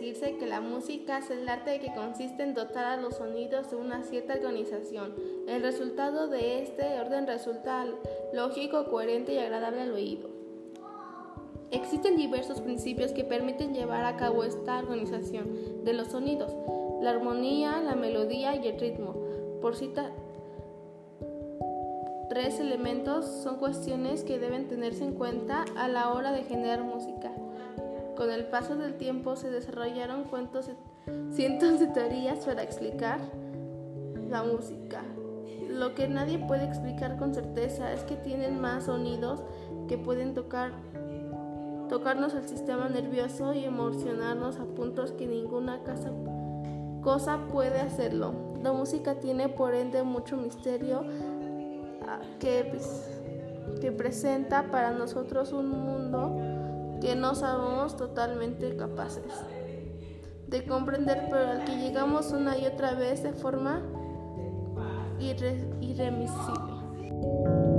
decirse que la música es el arte que consiste en dotar a los sonidos de una cierta organización. El resultado de este orden resulta lógico, coherente y agradable al oído. Existen diversos principios que permiten llevar a cabo esta organización de los sonidos, la armonía, la melodía y el ritmo. Por cita, tres elementos son cuestiones que deben tenerse en cuenta a la hora de generar música. Con el paso del tiempo se desarrollaron cientos de teorías para explicar la música. Lo que nadie puede explicar con certeza es que tienen más sonidos que pueden tocar, tocarnos el sistema nervioso y emocionarnos a puntos que ninguna cosa puede hacerlo. La música tiene por ende mucho misterio ah, pues, que presenta para nosotros un mundo que no somos totalmente capaces de comprender, pero al que llegamos una y otra vez de forma irre irremisible.